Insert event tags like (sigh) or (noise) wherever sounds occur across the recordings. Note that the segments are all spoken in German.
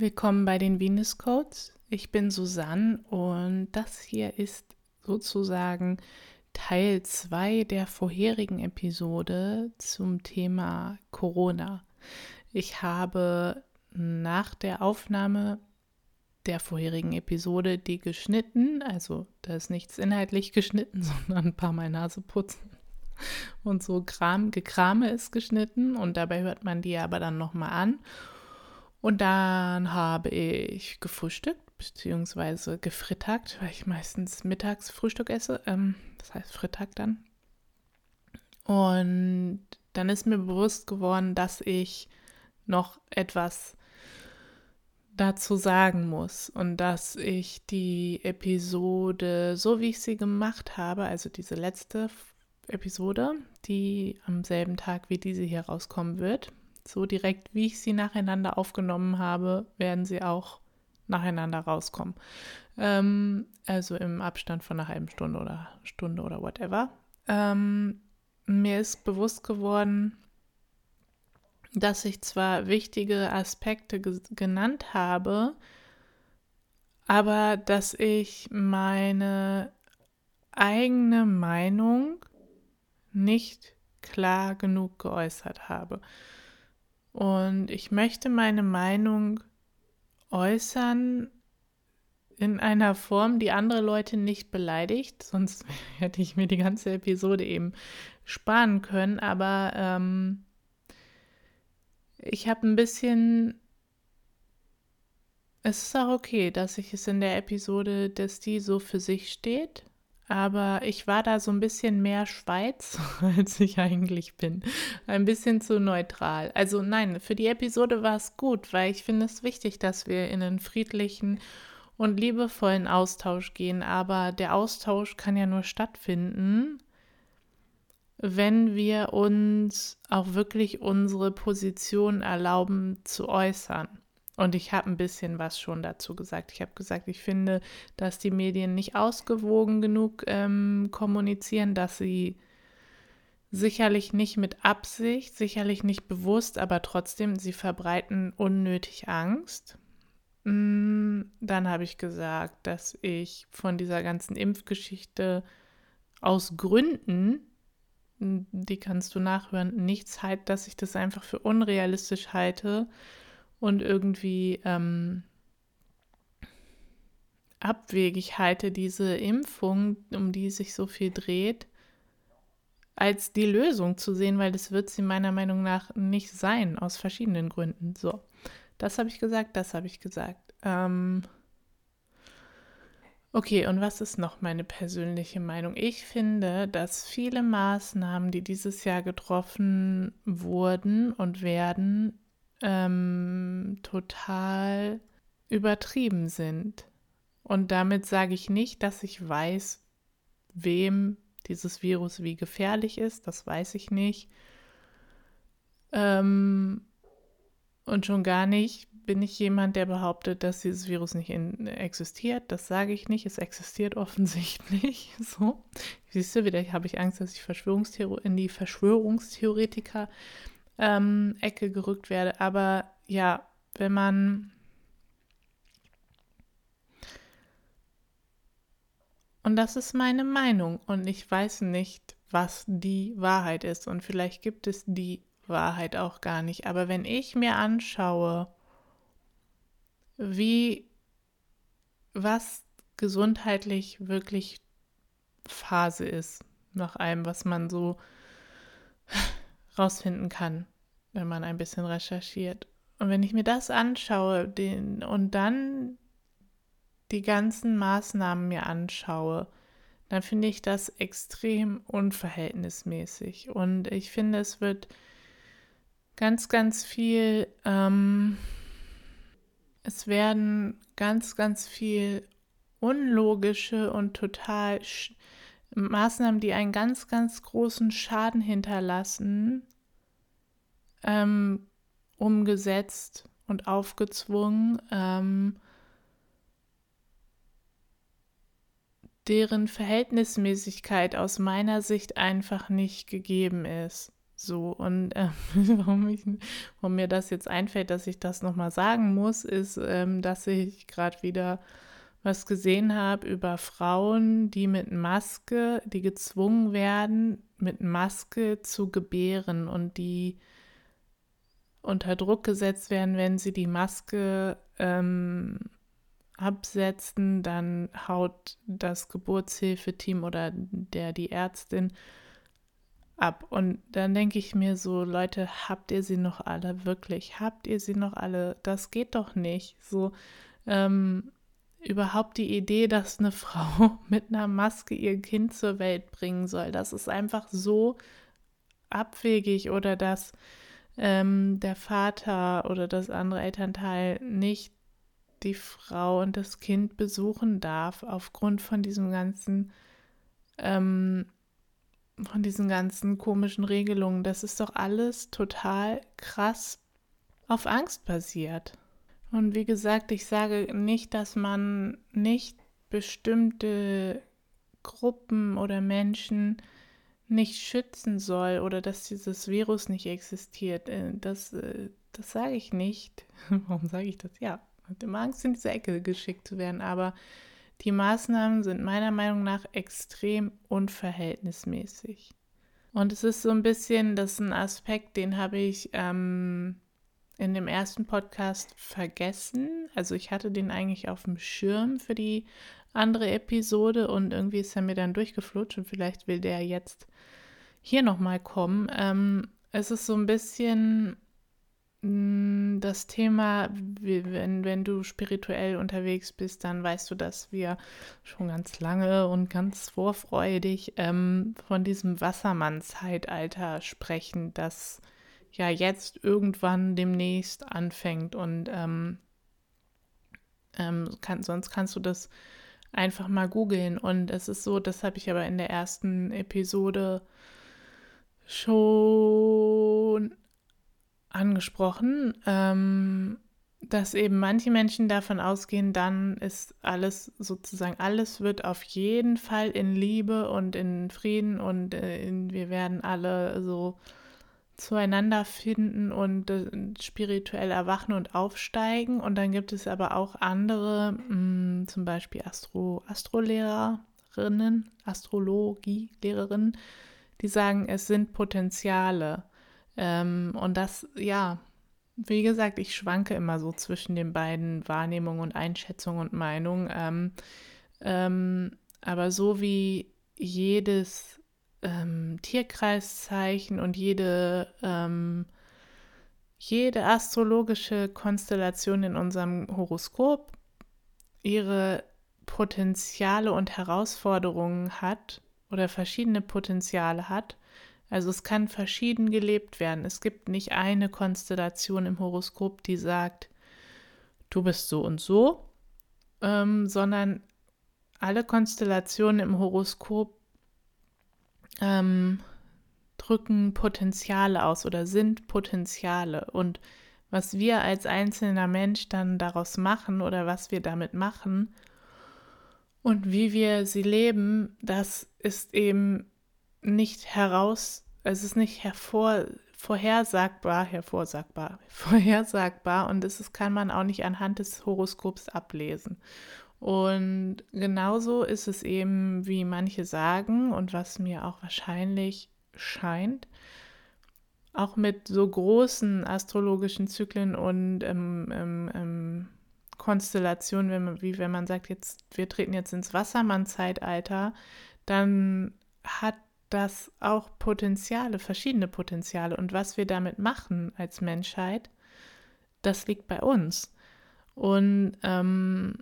Willkommen bei den Venus Codes. Ich bin Susanne und das hier ist sozusagen Teil 2 der vorherigen Episode zum Thema Corona. Ich habe nach der Aufnahme der vorherigen Episode die geschnitten, also da ist nichts inhaltlich geschnitten, (laughs) sondern ein paar Mal Nase putzen und so Kram, Gekrame ist geschnitten und dabei hört man die aber dann nochmal an. Und dann habe ich gefrühstückt, beziehungsweise gefrittagt, weil ich meistens mittags Frühstück esse. Ähm, das heißt Frittag dann. Und dann ist mir bewusst geworden, dass ich noch etwas dazu sagen muss und dass ich die Episode, so wie ich sie gemacht habe, also diese letzte Episode, die am selben Tag wie diese hier rauskommen wird, so direkt wie ich sie nacheinander aufgenommen habe, werden sie auch nacheinander rauskommen. Ähm, also im Abstand von einer halben Stunde oder Stunde oder whatever. Ähm, mir ist bewusst geworden, dass ich zwar wichtige Aspekte ge genannt habe, aber dass ich meine eigene Meinung nicht klar genug geäußert habe. Und ich möchte meine Meinung äußern in einer Form, die andere Leute nicht beleidigt, sonst (laughs) hätte ich mir die ganze Episode eben sparen können. Aber ähm, ich habe ein bisschen. Es ist auch okay, dass ich es in der Episode, dass die so für sich steht. Aber ich war da so ein bisschen mehr Schweiz, (laughs) als ich eigentlich bin. Ein bisschen zu neutral. Also nein, für die Episode war es gut, weil ich finde es wichtig, dass wir in einen friedlichen und liebevollen Austausch gehen. Aber der Austausch kann ja nur stattfinden, wenn wir uns auch wirklich unsere Position erlauben zu äußern. Und ich habe ein bisschen was schon dazu gesagt. Ich habe gesagt, ich finde, dass die Medien nicht ausgewogen genug ähm, kommunizieren, dass sie sicherlich nicht mit Absicht, sicherlich nicht bewusst, aber trotzdem, sie verbreiten unnötig Angst. Mm, dann habe ich gesagt, dass ich von dieser ganzen Impfgeschichte aus Gründen, die kannst du nachhören, nichts halte, dass ich das einfach für unrealistisch halte und irgendwie ähm, abwegig halte, diese Impfung, um die sich so viel dreht, als die Lösung zu sehen, weil das wird sie meiner Meinung nach nicht sein, aus verschiedenen Gründen. So, das habe ich gesagt, das habe ich gesagt. Ähm, okay, und was ist noch meine persönliche Meinung? Ich finde, dass viele Maßnahmen, die dieses Jahr getroffen wurden und werden, ähm, total übertrieben sind. Und damit sage ich nicht, dass ich weiß, wem dieses Virus wie gefährlich ist. Das weiß ich nicht. Ähm, und schon gar nicht bin ich jemand, der behauptet, dass dieses Virus nicht in, existiert. Das sage ich nicht. Es existiert offensichtlich. (laughs) So. Siehst du, wieder habe ich Angst, dass ich Verschwörungstheor in die Verschwörungstheoretiker ähm, Ecke gerückt werde. Aber ja, wenn man Und das ist meine Meinung und ich weiß nicht, was die Wahrheit ist und vielleicht gibt es die Wahrheit auch gar nicht. Aber wenn ich mir anschaue, wie was gesundheitlich wirklich Phase ist, nach allem, was man so rausfinden kann, wenn man ein bisschen recherchiert. Und wenn ich mir das anschaue den, und dann die ganzen Maßnahmen mir anschaue, dann finde ich das extrem unverhältnismäßig. Und ich finde, es wird ganz, ganz viel, ähm, es werden ganz, ganz viel unlogische und total Maßnahmen, die einen ganz, ganz großen Schaden hinterlassen, ähm, umgesetzt und aufgezwungen, ähm, deren Verhältnismäßigkeit aus meiner Sicht einfach nicht gegeben ist. So, und äh, (laughs) warum, ich, warum, mir das jetzt einfällt, dass ich das nochmal sagen muss, ist, ähm, dass ich gerade wieder was gesehen habe über Frauen, die mit Maske, die gezwungen werden, mit Maske zu gebären und die unter Druck gesetzt werden, wenn sie die Maske ähm, absetzen, dann haut das Geburtshilfeteam oder der die Ärztin ab. Und dann denke ich mir so, Leute, habt ihr sie noch alle wirklich? Habt ihr sie noch alle? Das geht doch nicht. So ähm, überhaupt die Idee, dass eine (laughs) Frau mit einer Maske ihr Kind zur Welt bringen soll, das ist einfach so abwegig oder dass ähm, der Vater oder das andere Elternteil nicht die Frau und das Kind besuchen darf aufgrund von diesem ganzen ähm, von diesen ganzen komischen Regelungen. Das ist doch alles total krass auf Angst basiert. Und wie gesagt, ich sage nicht, dass man nicht bestimmte Gruppen oder Menschen nicht schützen soll oder dass dieses Virus nicht existiert. Äh, das, äh, das sage ich nicht. (laughs) Warum sage ich das? Ja, hat immer Angst, in diese Ecke geschickt zu werden. Aber die Maßnahmen sind meiner Meinung nach extrem unverhältnismäßig. Und es ist so ein bisschen, das ist ein Aspekt, den habe ich ähm, in dem ersten Podcast vergessen. Also ich hatte den eigentlich auf dem Schirm für die andere Episode und irgendwie ist er mir dann durchgeflutscht und vielleicht will der jetzt hier nochmal kommen. Ähm, es ist so ein bisschen Mm, das Thema, wenn, wenn du spirituell unterwegs bist, dann weißt du, dass wir schon ganz lange und ganz vorfreudig ähm, von diesem Wassermann-Zeitalter sprechen, das ja jetzt irgendwann demnächst anfängt. Und ähm, ähm, kann, sonst kannst du das einfach mal googeln. Und es ist so, das habe ich aber in der ersten Episode schon angesprochen, ähm, dass eben manche Menschen davon ausgehen, dann ist alles sozusagen, alles wird auf jeden Fall in Liebe und in Frieden und äh, in, wir werden alle so zueinander finden und äh, spirituell erwachen und aufsteigen. Und dann gibt es aber auch andere, mh, hm, zum Beispiel Astro, Astrolehrerinnen, Astrologielehrerinnen, die sagen, es sind Potenziale. Ähm, und das, ja, wie gesagt, ich schwanke immer so zwischen den beiden Wahrnehmungen und Einschätzungen und Meinungen. Ähm, ähm, aber so wie jedes ähm, Tierkreiszeichen und jede, ähm, jede astrologische Konstellation in unserem Horoskop ihre Potenziale und Herausforderungen hat oder verschiedene Potenziale hat, also es kann verschieden gelebt werden. Es gibt nicht eine Konstellation im Horoskop, die sagt, du bist so und so, ähm, sondern alle Konstellationen im Horoskop ähm, drücken Potenziale aus oder sind Potenziale. Und was wir als einzelner Mensch dann daraus machen oder was wir damit machen und wie wir sie leben, das ist eben nicht heraus, es ist nicht hervor, vorhersagbar, hervorsagbar, (laughs) vorhersagbar und das kann man auch nicht anhand des Horoskops ablesen. Und genauso ist es eben, wie manche sagen und was mir auch wahrscheinlich scheint, auch mit so großen astrologischen Zyklen und ähm, ähm, ähm, Konstellationen, wenn man, wie wenn man sagt, jetzt wir treten jetzt ins Wassermann-Zeitalter, dann hat das auch Potenziale, verschiedene Potenziale und was wir damit machen als Menschheit, das liegt bei uns. Und ähm,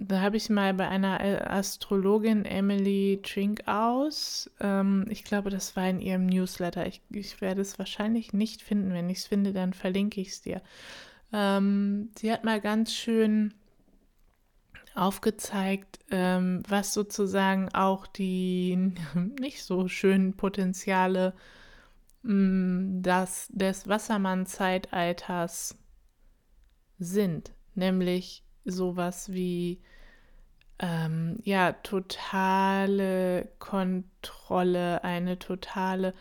da habe ich mal bei einer Astrologin Emily Trinkaus, ähm, ich glaube, das war in ihrem Newsletter. Ich, ich werde es wahrscheinlich nicht finden. Wenn ich es finde, dann verlinke ich es dir. Ähm, sie hat mal ganz schön aufgezeigt, ähm, was sozusagen auch die (laughs) nicht so schönen Potenziale mh, mm, das, des Wassermann-Zeitalters sind. Nämlich sowas wie ähm, ja, totale Kontrolle, eine totale,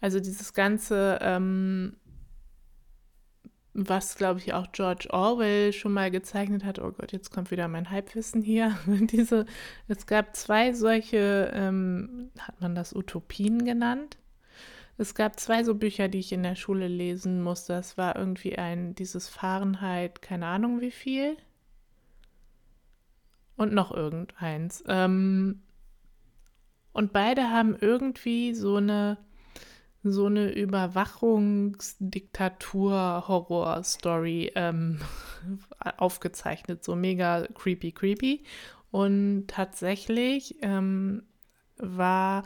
Also dieses ganze, ähm, was glaube ich auch George Orwell schon mal gezeichnet hat. Oh Gott, jetzt kommt wieder mein Halbwissen hier. (laughs) Diese, es gab zwei solche, ähm, hat man das Utopien genannt? Es gab zwei so Bücher, die ich in der Schule lesen musste. Das war irgendwie ein, dieses Fahrenheit, keine Ahnung wie viel. Und noch irgendeins. Ähm, und beide haben irgendwie so eine so eine Überwachungsdiktatur-Horror-Story ähm, (laughs) aufgezeichnet, so mega creepy, creepy. Und tatsächlich ähm, war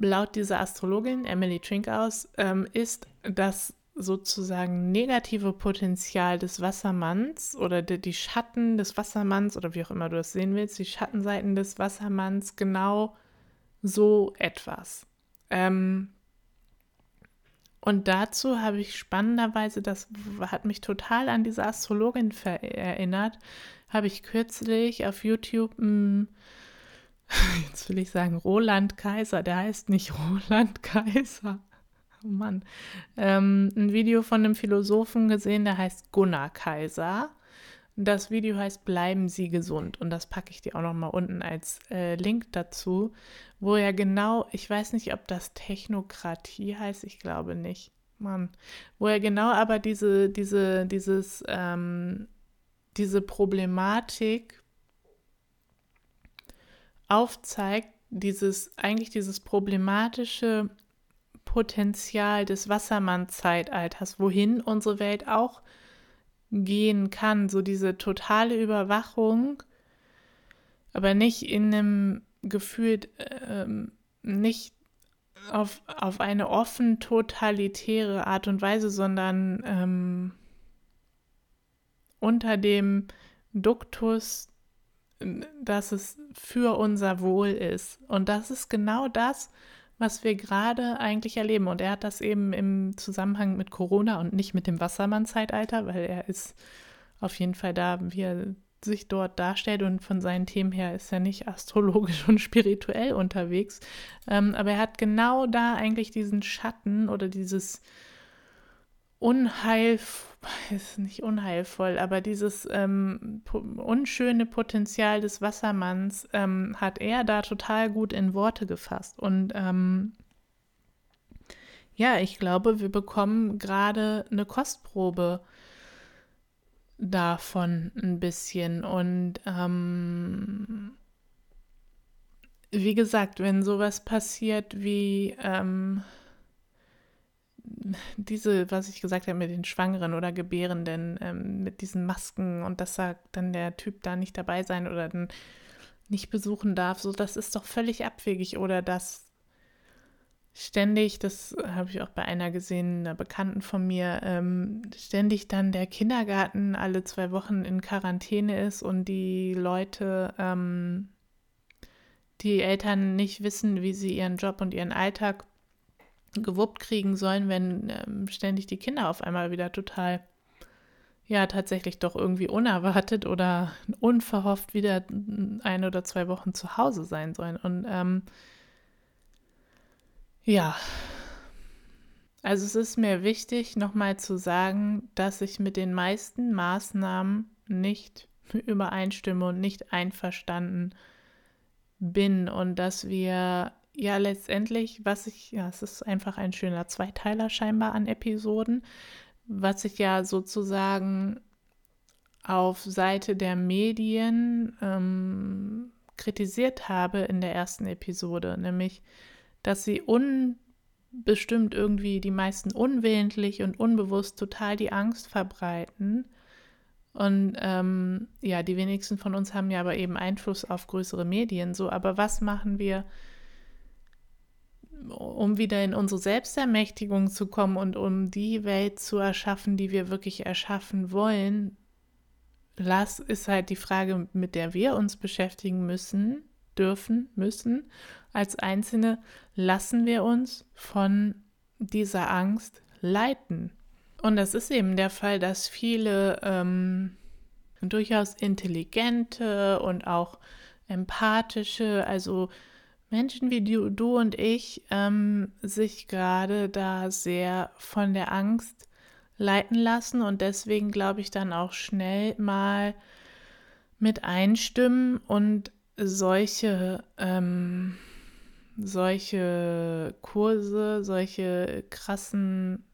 laut dieser Astrologin Emily Trinkaus ähm, ist das sozusagen negative Potenzial des Wassermanns oder die, die, Schatten des Wassermanns oder wie auch immer du das sehen willst, die Schattenseiten des Wassermanns genau so etwas. Ähm, und dazu habe ich spannenderweise, das hat mich total an diese Astrologin erinnert, habe ich kürzlich auf YouTube, hm, (laughs) jetzt will ich sagen Roland Kaiser, der heißt nicht (laughs) Roland Kaiser, oh (laughs) Mann, ähm, ein Video von einem Philosophen gesehen, der heißt Gunnar Kaiser. Das Video heißt Bleiben Sie gesund. Und das packe ich dir auch noch mal unten als äh, Link dazu, wo er genau, ich weiß nicht, ob das Technokratie heißt, ich glaube nicht, Mann, wo er genau aber diese, diese, dieses, ähm, diese Problematik aufzeigt, dieses, eigentlich dieses problematische Potenzial des Wassermann-Zeitalters, wohin unsere Welt auch gehen kann, so diese totale Überwachung, aber nicht in einem gefühlt, ähm, nicht auf, auf eine offen totalitäre Art und Weise, sondern ähm, unter dem Duktus, dass es für unser Wohl ist. Und das ist genau das, was wir gerade eigentlich erleben. Und er hat das eben im Zusammenhang mit Corona und nicht mit dem Wassermann-Zeitalter, weil er ist auf jeden Fall da, wie er sich dort darstellt und von seinen Themen her ist er nicht astrologisch (laughs) und spirituell unterwegs. Ähm, aber er hat genau da eigentlich diesen Schatten oder dieses Unheil, (laughs) ist nicht unheilvoll, aber dieses ähm, unschöne Potenzial des Wassermanns ähm, hat er da total gut in Worte gefasst. Und ähm, ja, ich glaube, wir bekommen gerade eine Kostprobe davon ein bisschen. Und ähm, wie gesagt, wenn sowas passiert wie ähm, diese, was ich gesagt habe mit den Schwangeren oder Gebärenden, ähm, mit diesen Masken und dass da dann der Typ da nicht dabei sein oder dann nicht besuchen darf, so das ist doch völlig abwegig. Oder dass ständig, das habe ich auch bei einer gesehen, einer Bekannten von mir, ähm, ständig dann der Kindergarten alle zwei Wochen in Quarantäne ist und die Leute, ähm, die Eltern nicht wissen, wie sie ihren Job und ihren Alltag gewuppt kriegen sollen, wenn ähm, ständig die Kinder auf einmal wieder total, ja, tatsächlich doch irgendwie unerwartet oder unverhofft wieder ein oder zwei Wochen zu Hause sein sollen. Und ähm, ja, also es ist mir wichtig, nochmal zu sagen, dass ich mit den meisten Maßnahmen nicht übereinstimme und nicht einverstanden bin und dass wir ja, letztendlich, was ich, ja, es ist einfach ein schöner Zweiteiler scheinbar an Episoden, was ich ja sozusagen auf Seite der Medien ähm, kritisiert habe in der ersten Episode, nämlich, dass sie unbestimmt irgendwie die meisten unwillentlich und unbewusst total die Angst verbreiten. Und ähm, ja, die wenigsten von uns haben ja aber eben Einfluss auf größere Medien. So, aber was machen wir? Um wieder in unsere Selbstermächtigung zu kommen und um die Welt zu erschaffen, die wir wirklich erschaffen wollen, lass ist halt die Frage, mit der wir uns beschäftigen müssen, dürfen, müssen. Als Einzelne lassen wir uns von dieser Angst leiten. Und das ist eben der Fall, dass viele ähm, durchaus intelligente und auch empathische, also Menschen wie du, du und ich ähm, sich gerade da sehr von der Angst leiten lassen und deswegen glaube ich dann auch schnell mal mit einstimmen und solche, ähm, solche Kurse, solche krassen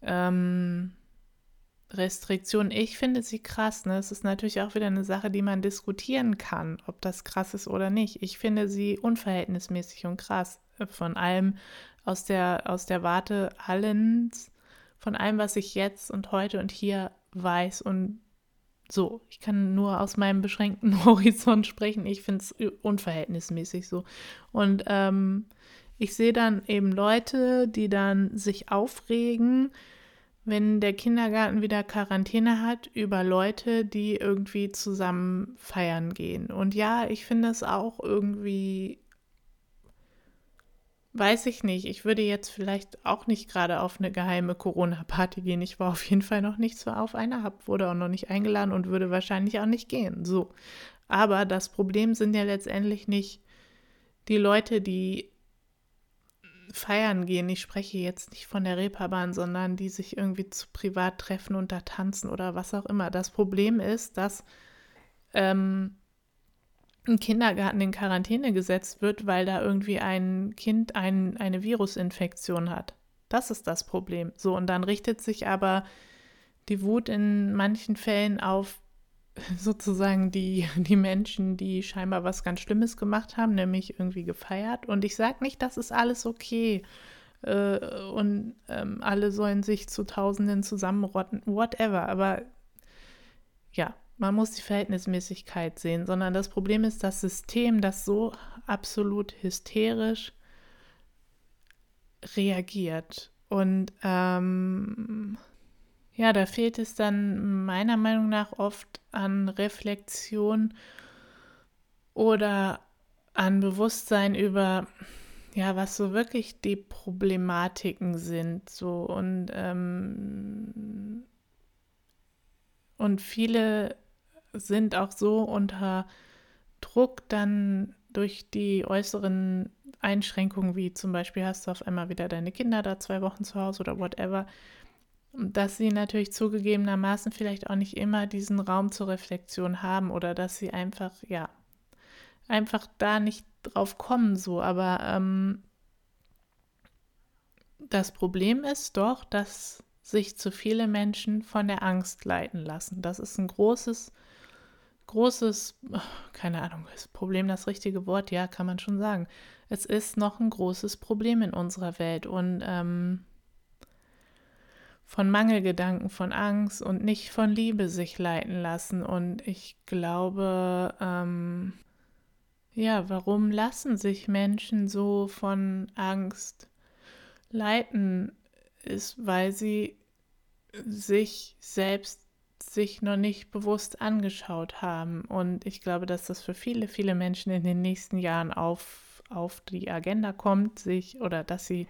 ähm, Restriktionen. Ich finde sie krass. Ne? Es ist natürlich auch wieder eine Sache, die man diskutieren kann, ob das krass ist oder nicht. Ich finde sie unverhältnismäßig und krass. Von allem aus der, aus der Warte allens, von allem, was ich jetzt und heute und hier weiß und so. Ich kann nur aus meinem beschränkten (laughs) Horizont sprechen. Ich finde es unverhältnismäßig so. Und ähm, ich sehe dann eben Leute, die dann sich aufregen, wenn der Kindergarten wieder Quarantäne hat, über Leute, die irgendwie zusammen feiern gehen. Und ja, ich finde es auch irgendwie, weiß ich nicht, ich würde jetzt vielleicht auch nicht gerade auf eine geheime Corona-Party gehen. Ich war auf jeden Fall noch nicht so auf einer, hab, wurde auch noch nicht eingeladen und würde wahrscheinlich auch nicht gehen. So. Aber das Problem sind ja letztendlich nicht die Leute, die feiern gehen, ich spreche jetzt nicht von der Reeperbahn, sondern die sich irgendwie zu privat treffen und da tanzen oder was auch immer. Das Problem ist, dass ähm, ein Kindergarten in Quarantäne gesetzt wird, weil da irgendwie ein Kind ein, eine Virusinfektion hat. Das ist das Problem. So, und dann richtet sich aber die Wut in manchen Fällen auf sozusagen die, die Menschen, die scheinbar was ganz Schlimmes gemacht haben, nämlich irgendwie gefeiert. Und ich sage nicht, das ist alles okay äh, und ähm, alle sollen sich zu Tausenden zusammenrotten, whatever. Aber ja, man muss die Verhältnismäßigkeit sehen, sondern das Problem ist das System, das so absolut hysterisch reagiert. Und ähm, ja, da fehlt es dann meiner Meinung nach oft an Reflexion oder an Bewusstsein über, ja, was so wirklich die Problematiken sind. So und, ähm, und viele sind auch so unter Druck dann durch die äußeren Einschränkungen, wie zum Beispiel hast du auf einmal wieder deine Kinder da zwei Wochen zu Hause oder whatever, dass sie natürlich zugegebenermaßen vielleicht auch nicht immer diesen Raum zur Reflexion haben oder dass sie einfach, ja, einfach da nicht drauf kommen so. Aber ähm, das Problem ist doch, dass sich zu viele Menschen von der Angst leiten lassen. Das ist ein großes, großes, keine Ahnung, ist Problem das richtige Wort? Ja, kann man schon sagen. Es ist noch ein großes Problem in unserer Welt und ähm, von Mangelgedanken, von Angst und nicht von Liebe sich leiten lassen. Und ich glaube, ähm, ja, warum lassen sich Menschen so von Angst leiten, ist, weil sie sich selbst sich noch nicht bewusst angeschaut haben. Und ich glaube, dass das für viele, viele Menschen in den nächsten Jahren auf, auf die Agenda kommt, sich oder dass sie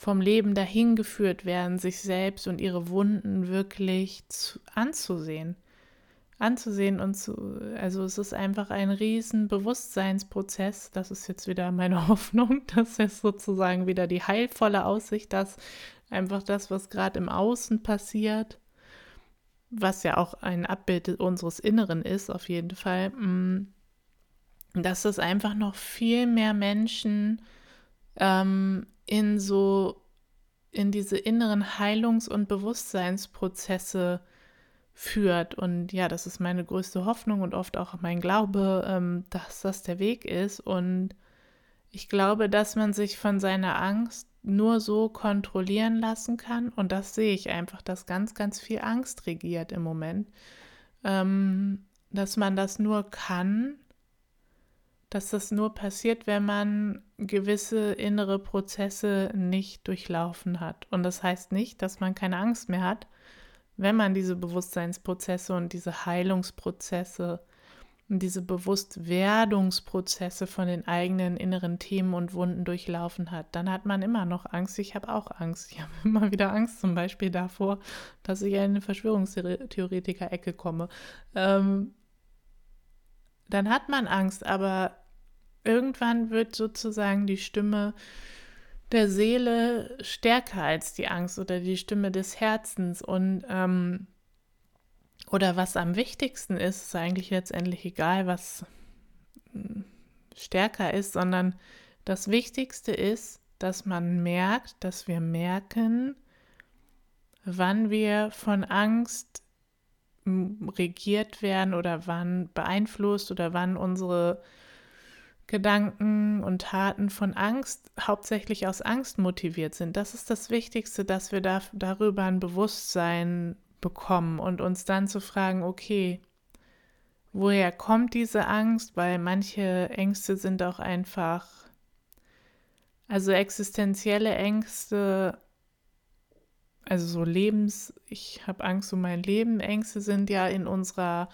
vom Leben dahin geführt werden, sich selbst und ihre Wunden wirklich zu, anzusehen. Anzusehen und zu, also es ist einfach ein riesen Bewusstseinsprozess. Das ist jetzt wieder meine (laughs) Hoffnung. Das ist sozusagen wieder die heilvolle Aussicht, dass einfach das, was gerade im Außen passiert, was ja auch ein Abbild unseres Inneren ist, auf jeden Fall, mm, dass es einfach noch viel mehr Menschen ähm, in so, in diese inneren Heilungs- und Bewusstseinsprozesse führt. Und ja, das ist meine größte Hoffnung und oft auch mein Glaube, ähm, dass das der Weg ist. Und ich glaube, dass man sich von seiner Angst nur so kontrollieren lassen kann. Und das sehe ich einfach, dass ganz, ganz viel Angst regiert im Moment. Ähm, dass man das nur kann, dass das nur passiert, wenn man gewisse innere Prozesse nicht durchlaufen hat. Und das heißt nicht, dass man keine Angst mehr hat, wenn man diese Bewusstseinsprozesse und diese Heilungsprozesse und diese Bewusstwerdungsprozesse von den eigenen inneren Themen und Wunden durchlaufen hat, dann hat man immer noch Angst. Ich habe auch Angst. Ich (laughs) habe immer wieder Angst zum Beispiel davor, dass ich in eine Verschwörungstheoretiker-Ecke komme. Ähm, dann hat man Angst, aber irgendwann wird sozusagen die Stimme der Seele stärker als die Angst oder die Stimme des Herzens. Und ähm, oder was am wichtigsten ist, ist eigentlich letztendlich egal, was hm, stärker ist, sondern das Wichtigste ist, dass man merkt, dass wir merken, wann wir von Angst regiert werden oder wann beeinflusst oder wann unsere Gedanken und Taten von Angst hauptsächlich aus Angst motiviert sind. Das ist das Wichtigste, dass wir da, darüber ein Bewusstsein bekommen und uns dann zu fragen, okay, woher kommt diese Angst? Weil manche Ängste sind auch einfach, also existenzielle Ängste, also so Lebens, ich habe Angst um mein Leben, Ängste sind ja in unserer,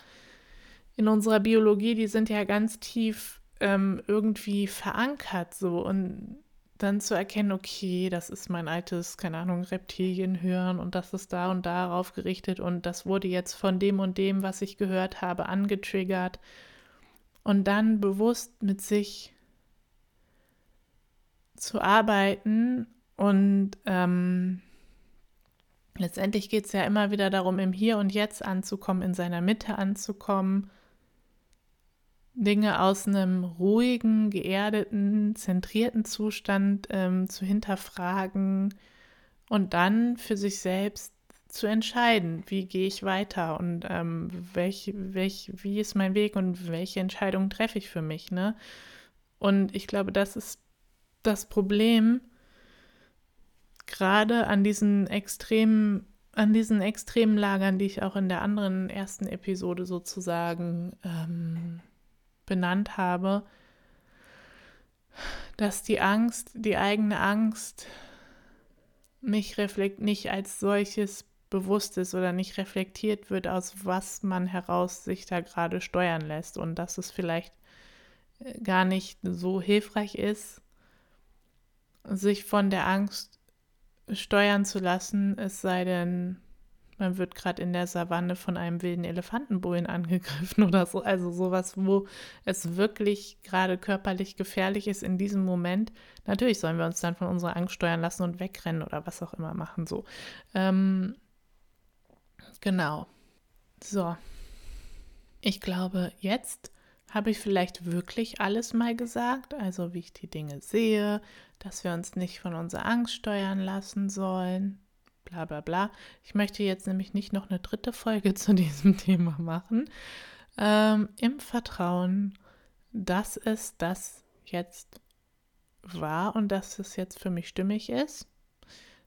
in unserer Biologie, die sind ja ganz tief ähm, irgendwie verankert so und dann zu erkennen, okay, das ist mein altes, keine Ahnung, Reptilienhören und das ist da und darauf gerichtet und das wurde jetzt von dem und dem, was ich gehört habe, angetriggert. Und dann bewusst mit sich zu arbeiten und ähm, letztendlich geht es ja immer wieder darum, im Hier und Jetzt anzukommen, in seiner Mitte anzukommen Dinge aus einem ruhigen, geerdeten, zentrierten Zustand ähm, zu hinterfragen und dann für sich selbst zu entscheiden, wie gehe ich weiter und ähm, welch, welch, wie ist mein Weg und welche Entscheidungen treffe ich für mich. Ne? Und ich glaube, das ist das Problem, gerade an diesen extremen, an diesen extremen Lagern, die ich auch in der anderen ersten Episode sozusagen ähm, benannt habe, dass die Angst, die eigene Angst nicht, reflekt, nicht als solches bewusst ist oder nicht reflektiert wird, aus was man heraus sich da gerade steuern lässt und dass es vielleicht äh, gar nicht so hilfreich ist, sich von der Angst steuern zu lassen, es sei denn, man wird gerade in der Savanne von einem wilden Elefantenbullen angegriffen oder so. Also sowas, wo es wirklich gerade körperlich gefährlich ist in diesem Moment. Natürlich sollen wir uns dann von unserer Angst steuern lassen und wegrennen oder was auch immer machen. So. Ähm, genau. So. Ich glaube, jetzt habe ich vielleicht wirklich alles mal gesagt, also wie ich die Dinge sehe, dass wir uns nicht von unserer Angst steuern lassen sollen, bla bla bla. Ich möchte jetzt nämlich nicht noch eine dritte Folge (laughs) zu diesem Thema machen. Ähm, Im Vertrauen, dass es das jetzt war und dass es jetzt für mich stimmig ist,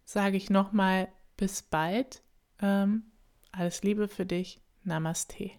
sage ich nochmal bis bald. Ähm, alles Liebe für dich. Namaste.